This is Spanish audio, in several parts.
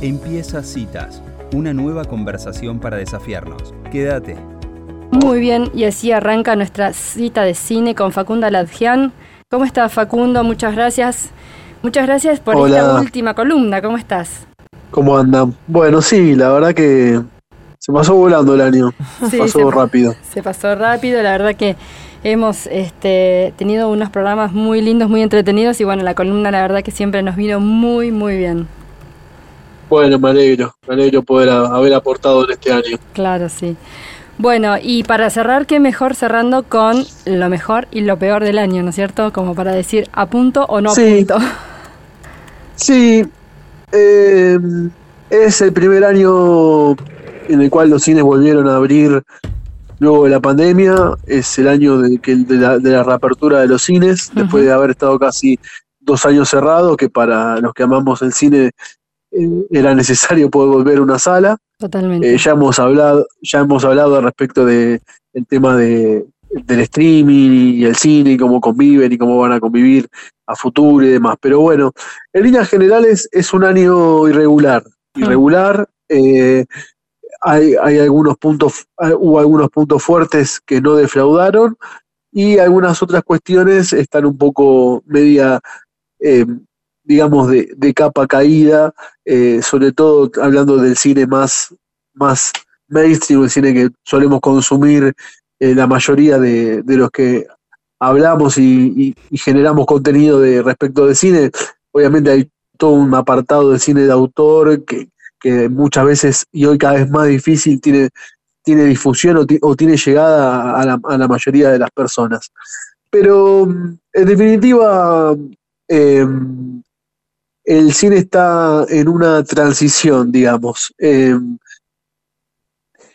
Empieza Citas, una nueva conversación para desafiarnos. Quédate. Muy bien, y así arranca nuestra cita de cine con Facunda Ladjian. ¿Cómo estás, Facundo? Muchas gracias. Muchas gracias por esta última columna. ¿Cómo estás? ¿Cómo andan? Bueno, sí, la verdad que se pasó volando el año. Se pasó rápido. Se pasó rápido, la verdad que hemos este, tenido unos programas muy lindos, muy entretenidos y bueno, la columna la verdad que siempre nos vino muy, muy bien. Bueno, me alegro, me alegro poder haber aportado en este año. Claro, sí. Bueno, y para cerrar, qué mejor cerrando con lo mejor y lo peor del año, ¿no es cierto? Como para decir a punto o no a punto. Sí, eh, es el primer año en el cual los cines volvieron a abrir luego de la pandemia, es el año de, la, de la reapertura de los cines, después de haber estado casi dos años cerrados, que para los que amamos el cine eh, era necesario poder volver a una sala. Totalmente. Eh, ya hemos hablado, ya hemos hablado al respecto de el tema de, del streaming y el cine y cómo conviven y cómo van a convivir a futuro y demás. Pero bueno, en líneas generales es un año irregular. Mm. Irregular. Eh, hay, hay, algunos puntos, hubo algunos puntos fuertes que no defraudaron y algunas otras cuestiones están un poco media digamos, de, de capa caída, eh, sobre todo hablando del cine más, más mainstream, el cine que solemos consumir eh, la mayoría de, de, los que hablamos y, generamos contenido de respecto de cine. Obviamente hay todo un apartado de cine de autor que, que muchas veces, y hoy cada vez más difícil, tiene, tiene difusión o, tiene llegada a la, a la, mayoría de las personas. Pero en definitiva, eh, el cine está en una transición, digamos. Em,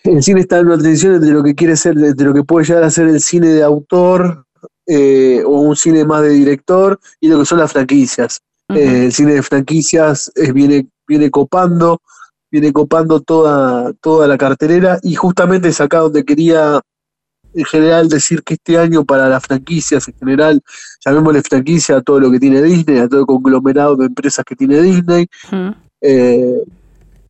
el cine está en una transición entre lo que quiere ser, entre lo que puede llegar a ser el cine de autor eh, o un cine más de director y lo que son las franquicias. Eh, el cine de franquicias eh, viene, viene copando, viene copando toda, toda la cartelera y justamente es acá donde quería en general decir que este año para las franquicias en general, llamémosle franquicia a todo lo que tiene Disney, a todo el conglomerado de empresas que tiene Disney. Eh,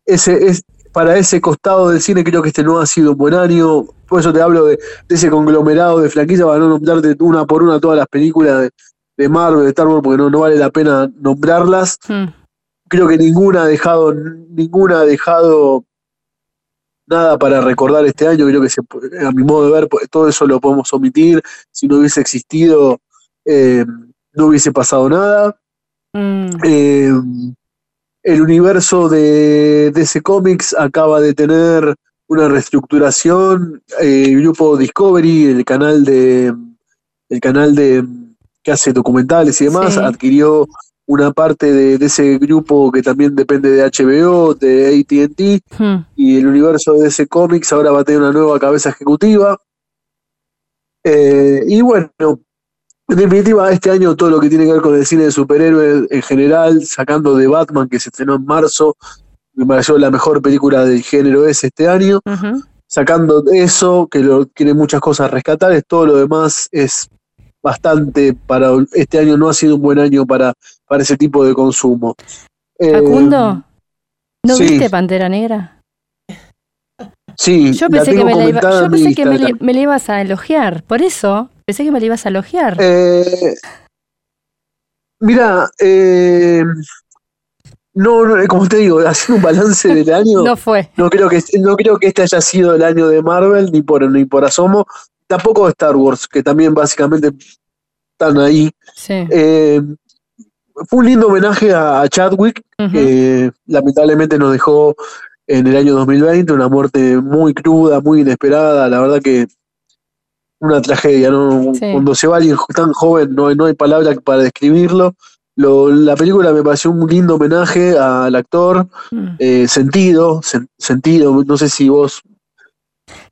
ese es para ese costado del cine creo que este no ha sido un buen año, por eso te hablo de, ese conglomerado de franquicias para no nombrarte una por una todas las películas de, Marvel, de Star Wars, porque no, no vale la pena nombrarlas. Creo que ninguna ha dejado, ninguna ha dejado nada para recordar este año, creo que se, a mi modo de ver pues, todo eso lo podemos omitir, si no hubiese existido eh, no hubiese pasado nada. Mm. Eh, el universo de DC Comics acaba de tener una reestructuración, eh, el grupo Discovery, el canal de el canal de que hace documentales y demás, adquirió una parte de, ese grupo que también depende de HBO, de ATT, hmm. y el universo de ese cómics ahora va a tener una nueva cabeza ejecutiva. Eh, y bueno, en definitiva, este año todo lo que tiene que ver con el cine de superhéroes en general, sacando de Batman, que se estrenó en marzo, me pareció la mejor película del género ese este año. Sacando eso, que lo, tiene muchas cosas rescatables, todo lo demás es bastante para este año no ha sido un buen año para, para ese tipo de consumo. Facundo, eh, ¿no viste Pantera Negra? Sí, yo pensé que, me, la, yo pensé que me, ibas a elogiar, por eso pensé que me la ibas a elogiar. Eh, mira, eh, no, como te digo, haciendo un balance del año. no fue. No creo que no creo que este haya sido el año de Marvel ni por ni por asomo tampoco de Star Wars, que también básicamente están ahí. Eh, fue un lindo homenaje a, Chadwick, que lamentablemente nos dejó en el año 2020, una muerte muy cruda, muy inesperada, la verdad que una tragedia, ¿no? Cuando se va alguien tan joven no, no hay palabras para describirlo. la película me pareció un lindo homenaje al actor, mm. eh, sentido, sentido, no sé si vos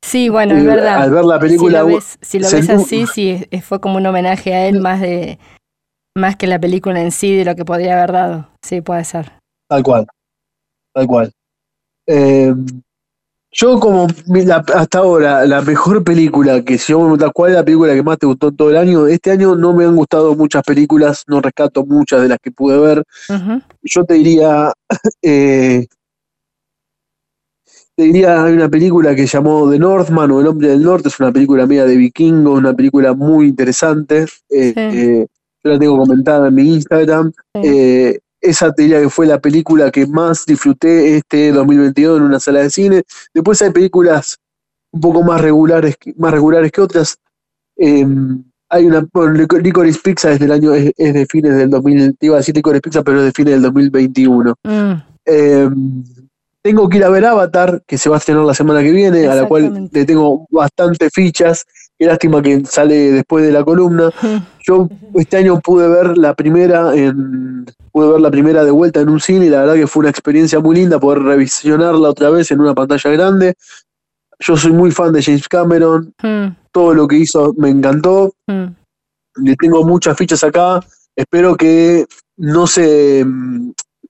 Sí, bueno, es verdad. Al ver la película. Si lo ves, así, sí, fue como un homenaje a él más de más que la película en sí de lo que podría haber dado. Sí, puede ser. Tal cual. Tal cual. Eh, yo como hasta ahora, la mejor película que si yo me preguntas cuál es la película que más te gustó todo el año, este año no me han gustado muchas películas, no rescato muchas de las que pude ver. Yo te diría eh, te diría, hay una película que llamó The Northman o El Hombre del Norte, es una película media de vikingo, una película muy interesante. Eh, eh, yo la tengo comentada en mi Instagram. Eh, esa te diría que fue la película que más disfruté este 2022 en una sala de cine. Después hay películas un poco más regulares, más regulares que otras. Em, hay una, bueno, Licorice Pizza desde el año, es, de fines del 2000, iba a decir Licorice Pizza, pero es de fines del 2021. Mm. Tengo que ir a ver Avatar, que se va a estrenar la semana que viene, a la cual le tengo bastante fichas. Qué lástima que sale después de la columna. Yo este año pude ver la primera en pude ver la primera de vuelta en un cine y la verdad que fue una experiencia muy linda poder revisionarla otra vez en una pantalla grande. Yo soy muy fan de James Cameron. Hmm. Todo lo que hizo me encantó. Hmm. Le tengo muchas fichas acá. Espero que no se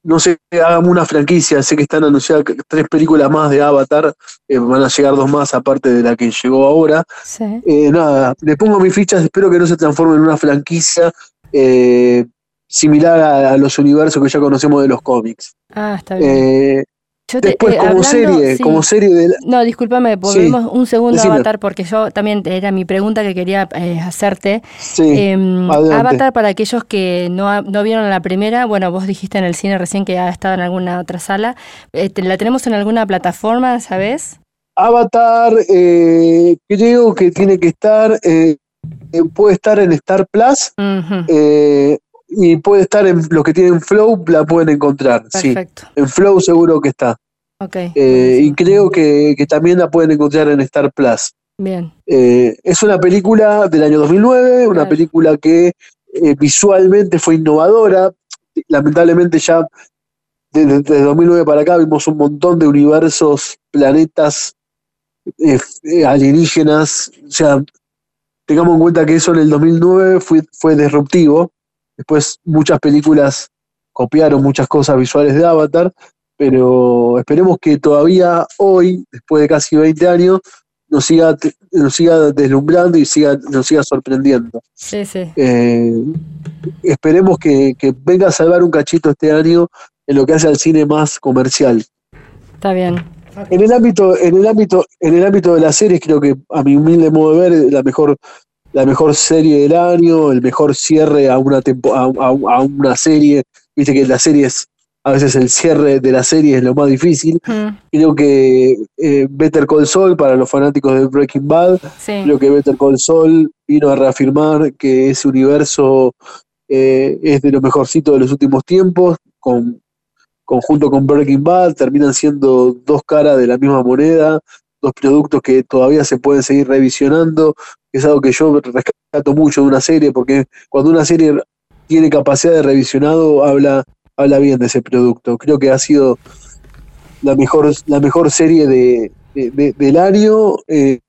no sé, hagamos una franquicia, sé que están anunciadas tres películas más de Avatar, eh, van a llegar dos más aparte de la que llegó ahora. Eh, nada, le pongo mis fichas, espero que no se transforme en una franquicia eh, similar a, los universos que ya conocemos de los cómics. Ah, está bien. Después, eh, como serie, como serie de No, discúlpame, volvemos un segundo a Avatar, porque yo también era mi pregunta que quería eh, hacerte. Em, Avatar, para aquellos que no, no vieron la primera, bueno, vos dijiste en el cine recién que ha estado en alguna otra sala. Eh, ¿La tenemos en alguna plataforma, sabes? Avatar, creo que tiene que estar, puede estar en Star Plus. Y puede estar en los que tienen Flow, la pueden encontrar. Perfecto. Sí. En Flow seguro que está. Eh, y creo que, también la pueden encontrar en Star Plus. Bien. Eh, es una película del año 2009, una película que eh, visualmente fue innovadora. Lamentablemente ya desde, 2009 para acá vimos un montón de universos, planetas alienígenas. O sea, tengamos en cuenta que eso en el 2009 fue, fue disruptivo. Después muchas películas copiaron muchas cosas visuales de Avatar, pero esperemos que todavía hoy, después de casi 20 años, nos siga, nos siga deslumbrando y siga, nos siga sorprendiendo. Sí, sí. Eh, esperemos que, venga a salvar un cachito este año en lo que hace al cine más comercial. Está bien. En el ámbito, en el ámbito, en el ámbito de las series, creo que a mi humilde modo de ver, la mejor, la mejor serie del año, el mejor cierre a una tempo, a, a, una serie. Viste que las series a veces el cierre de la serie es lo más difícil. Creo que eh, Better Call Saul, para los fanáticos de Breaking Bad, creo que Better Call Saul vino a reafirmar que ese universo eh, es de lo mejorcito de los últimos tiempos, con, conjunto con Breaking Bad, terminan siendo dos caras de la misma moneda, dos productos que todavía se pueden seguir revisionando, es algo que yo rescato mucho de una serie, porque cuando una serie tiene capacidad de revisionado, habla habla bien de ese producto. Creo que ha sido la mejor, la mejor serie de, del año eh,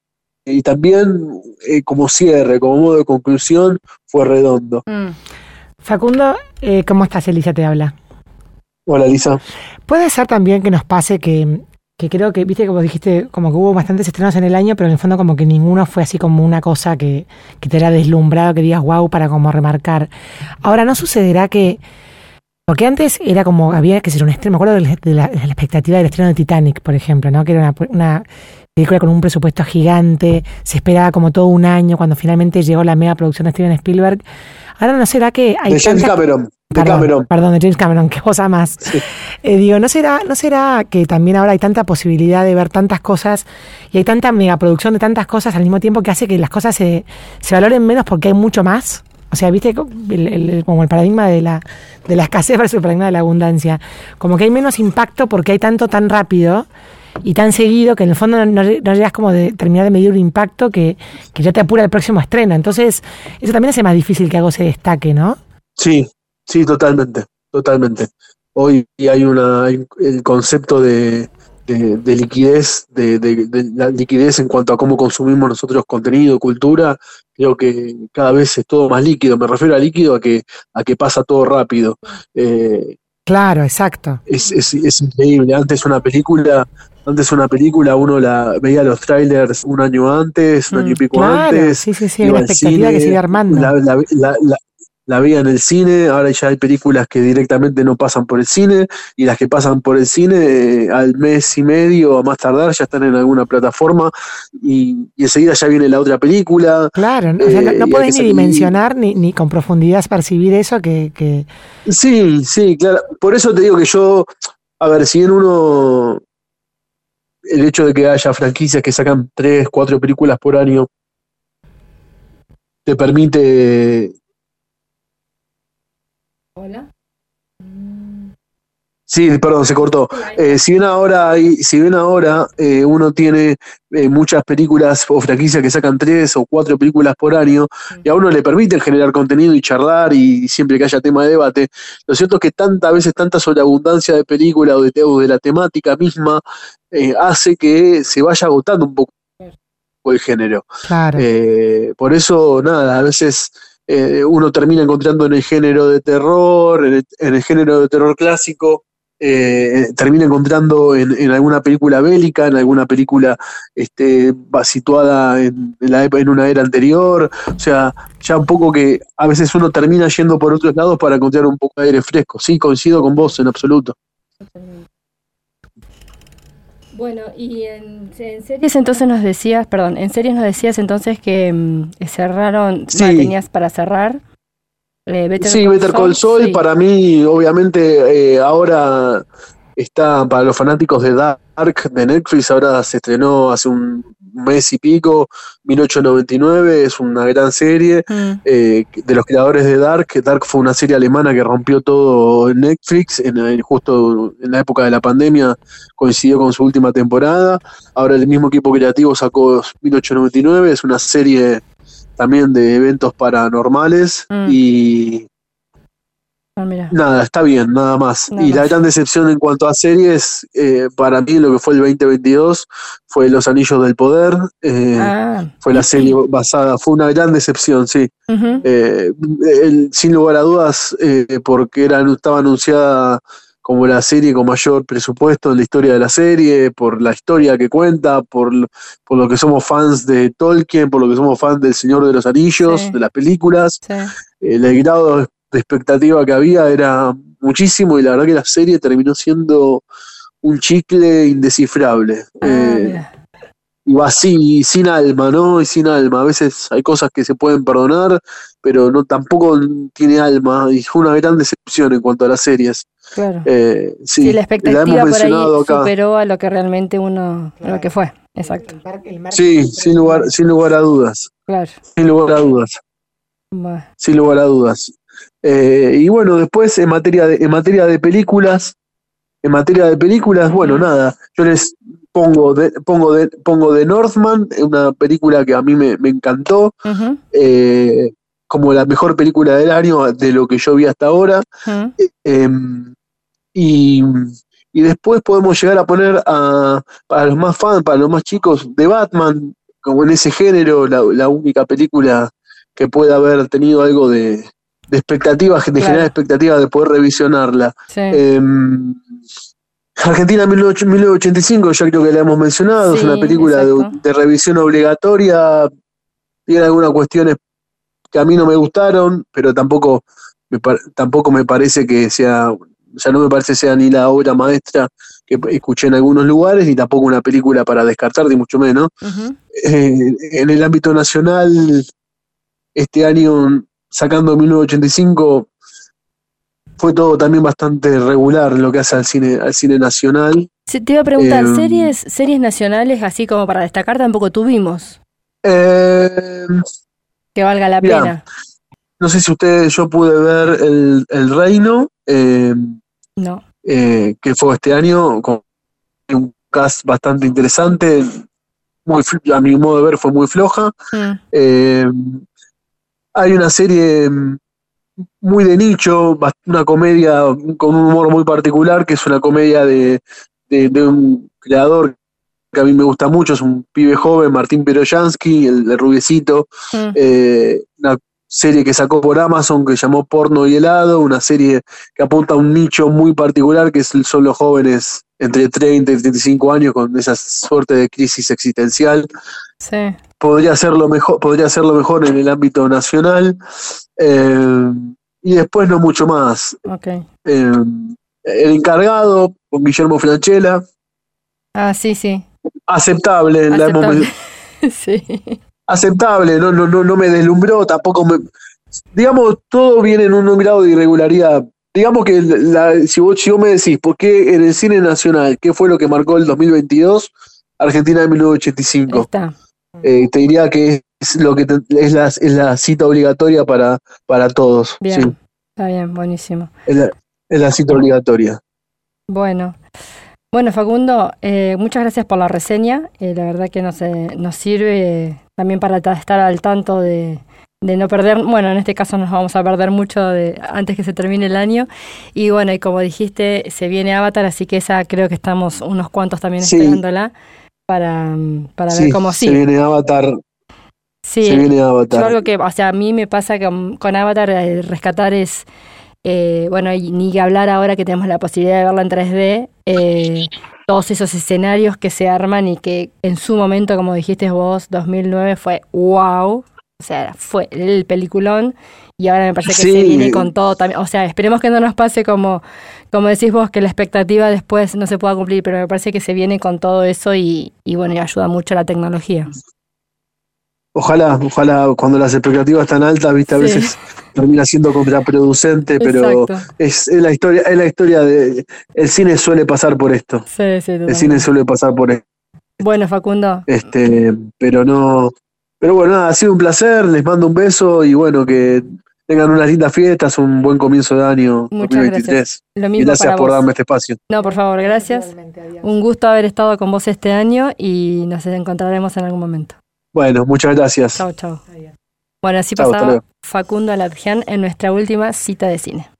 y también eh, como cierre, como modo de conclusión, fue redondo. Mm. Facundo, eh, ¿cómo estás? Elisa te habla. Hola, Elisa. Puede ser también que nos pase que, que creo que, viste, como dijiste, como que hubo bastantes estrenos en el año, pero en el fondo como que ninguno fue así como una cosa que, que te era deslumbrado, que digas wow para como remarcar. Ahora, ¿no sucederá que porque antes era como, había que ser un estreno, me acuerdo de la, expectativa del estreno de Titanic, por ejemplo, ¿no? Que era una, película con un presupuesto gigante, se esperaba como todo un año cuando finalmente llegó la mega producción de Steven Spielberg. Ahora no será que hay de James Cameron. De perdón, Cameron. Perdón, de James Cameron, qué cosa más. Eh, digo, ¿no será, ¿no será que también ahora hay tanta posibilidad de ver tantas cosas y hay tanta megaproducción de tantas cosas al mismo tiempo que hace que las cosas se, se valoren menos porque hay mucho más? O sea, viste como el paradigma de la, de la escasez versus el paradigma de la abundancia. Como que hay menos impacto porque hay tanto tan rápido y tan seguido que en el fondo no, llegas como de terminar de medir un impacto que, ya te apura el próximo estreno. Entonces, eso también hace más difícil que algo se destaque, ¿no? Sí, sí, totalmente, totalmente. Hoy hay una el concepto de, de, liquidez, de, de, liquidez en cuanto a cómo consumimos nosotros contenido, cultura, creo que cada vez es todo más líquido. Me refiero a líquido a que, a que pasa todo rápido. Eh, claro, exacto. Es, es, es, increíble. Antes una película, antes una película, uno la veía los trailers un año antes, un año y pico mm, antes. Sí, sí, sí, una expectativa que sigue armando. La, la veía en el cine, ahora ya hay películas que directamente no pasan por el cine y las que pasan por el cine eh, al mes y medio o más tardar ya están en alguna plataforma y, enseguida ya viene la otra película. Claro, no, eh, puedes ni dimensionar ni, ni, con profundidad percibir eso que, que... Sí, sí, claro. Por eso te digo que yo, a ver, si en uno... El hecho de que haya franquicias que sacan tres, cuatro películas por año te permite Hola. Sí, perdón, se cortó. Eh, si bien ahora, si bien ahora eh, uno tiene eh, muchas películas o franquicias que sacan tres o cuatro películas por año y a uno le permiten generar contenido y charlar y siempre que haya tema de debate, lo cierto es que tantas veces tanta sobreabundancia de película o de, de la temática misma hace que se vaya agotando un poco el género. Claro. por eso, nada, a veces eh, uno termina encontrando en el género de terror, en el, género de terror clásico, eh, termina encontrando en, alguna película bélica, en alguna película este, situada en, la, en una era anterior, o sea, ya un poco que a veces uno termina yendo por otros lados para encontrar un poco de aire fresco. Sí, coincido con vos en absoluto. Bueno, y en, series entonces nos decías, perdón, en series nos decías entonces que mm, cerraron, sí. tenías para cerrar. Eh, sí, Better Call Saul, para mí, obviamente, eh, ahora está para los fanáticos de Dark de Netflix, ahora se estrenó hace un mes y pico, 1899, es una gran serie mm. eh, de los creadores de Dark. Dark fue una serie alemana que rompió todo en Netflix, en, justo en la época de la pandemia coincidió con su última temporada. Ahora el mismo equipo creativo sacó 1899, es una serie también de eventos paranormales mm. y Ah, nada, está bien, nada más. y la gran decepción en cuanto a series, eh, para mí lo que fue el 2022 fue Los Anillos del Poder. Eh, ah, fue la serie basada, fue una gran decepción, sí. Eh, sin lugar a dudas, porque era, estaba anunciada como la serie con mayor presupuesto en la historia de la serie, por la historia que cuenta, por, por lo que somos fans de Tolkien, por lo que somos fans del Señor de los Anillos, de las películas. el grado de expectativa que había era muchísimo y la verdad que la serie terminó siendo un chicle indescifrable. Ah, eh, y así, sin alma, ¿no? Y sin alma. A veces hay cosas que se pueden perdonar, pero no tampoco tiene alma. Y fue una gran decepción en cuanto a las series. Claro. Eh, sí, la expectativa por ahí superó a lo que realmente uno, lo que fue. Exacto. sí, sin lugar, sin lugar a dudas. Claro. Sin lugar a dudas. Sin lugar a dudas. Eh, y bueno, después en materia, de, en materia de películas, en materia de películas, bueno, nada, yo les pongo de, pongo de, pongo de Northman, una película que a mí me, encantó, eh, como la mejor película del año de lo que yo vi hasta ahora. Em, y, después podemos llegar a poner a, para los más fans, para los más chicos, de Batman, como en ese género, la, la única película que pueda haber tenido algo de, de expectativas, de generar expectativas de poder revisionarla. Em, Argentina 1985, ya creo que la hemos mencionado, es una película de, revisión obligatoria, tiene algunas cuestiones que a mí no me gustaron, pero tampoco me, tampoco me parece que sea, ya no me parece sea ni la obra maestra que escuché en algunos lugares, ni tampoco una película para descartar, ni mucho menos. Eh, en el ámbito nacional, este año sacando 1985, fue todo también bastante regular lo que hace al cine, al cine nacional. te iba a preguntar, eh, ¿series, ¿series nacionales así como para destacar tampoco tuvimos? Eh, que valga la pena. No sé si ustedes, yo pude ver El, el Reino, eh, no. que fue este año, con un cast bastante interesante, muy a mi modo de ver fue muy floja. Mm. Hay una serie mm, muy de nicho, una comedia con un humor muy particular, que es una comedia de, un creador que a mí me gusta mucho, es un pibe joven, Martín Peroyansky, el de Rubiecito, mm. eh, una serie que sacó por Amazon que llamó Porno y Helado, una serie que apunta a un nicho muy particular que son los jóvenes entre 30 y 35 años con esa suerte de crisis existencial. Sí. Podría hacerlo mejor, podría hacerlo mejor en el ámbito nacional. Eh, y después no mucho más. Okay. Eh, el encargado, con Guillermo Franchella. Ah, sí, sí. Aceptable. Aceptable. sí. Aceptable, no, no, no, no me deslumbró, tampoco me... Digamos, todo viene en un, grado de irregularidad. Digamos que la, si, vos, si vos me decís, ¿por qué en el cine nacional, qué fue lo que marcó el 2022? Argentina de 1985. Está. Eh, te diría que es lo que es, la, es la cita obligatoria para, para todos. Bien, está bien, buenísimo. Es la, cita obligatoria. Bueno. Bueno, Facundo, eh, muchas gracias por la reseña. Eh, la verdad que nos, nos sirve también para estar al tanto de, de no perder, bueno, en este caso nos vamos a perder mucho de, antes que se termine el año. Y bueno, y como dijiste, se viene Avatar, así que esa creo que estamos unos cuantos también esperándola para, para ver cómo sigue. Se viene Avatar. Sí, se viene Avatar. Yo algo que, o sea, a mí me pasa que con Avatar el rescatar es, eh, bueno, ni que hablar ahora que tenemos la posibilidad de verla en 3D, eh, todos esos escenarios que se arman y que en su momento, como dijiste vos, 2009 fue wow, o sea, fue el peliculón y ahora me parece que se viene con todo también. O sea, esperemos que no nos pase como, como decís vos, que la expectativa después no se pueda cumplir, pero me parece que se viene con todo eso y, y bueno, y ayuda mucho la tecnología. Ojalá, ojalá cuando las expectativas están altas, viste, a veces termina siendo contraproducente, pero es, la historia, es la historia de el cine suele pasar por esto. Sí, sí, el cine suele pasar por esto. Bueno, Facundo. Este, pero no, pero bueno, nada, ha sido un placer, les mando un beso y bueno, que tengan unas lindas fiestas, un buen comienzo de año Muchas 2023. Gracias. Lo mismo gracias por darme este espacio. No, por favor, gracias. Un gusto haber estado con vos este año y nos encontraremos en algún momento. Bueno, muchas gracias. Chao, chao. Bueno, así pasaba Facundo Aladjian en nuestra última cita de cine.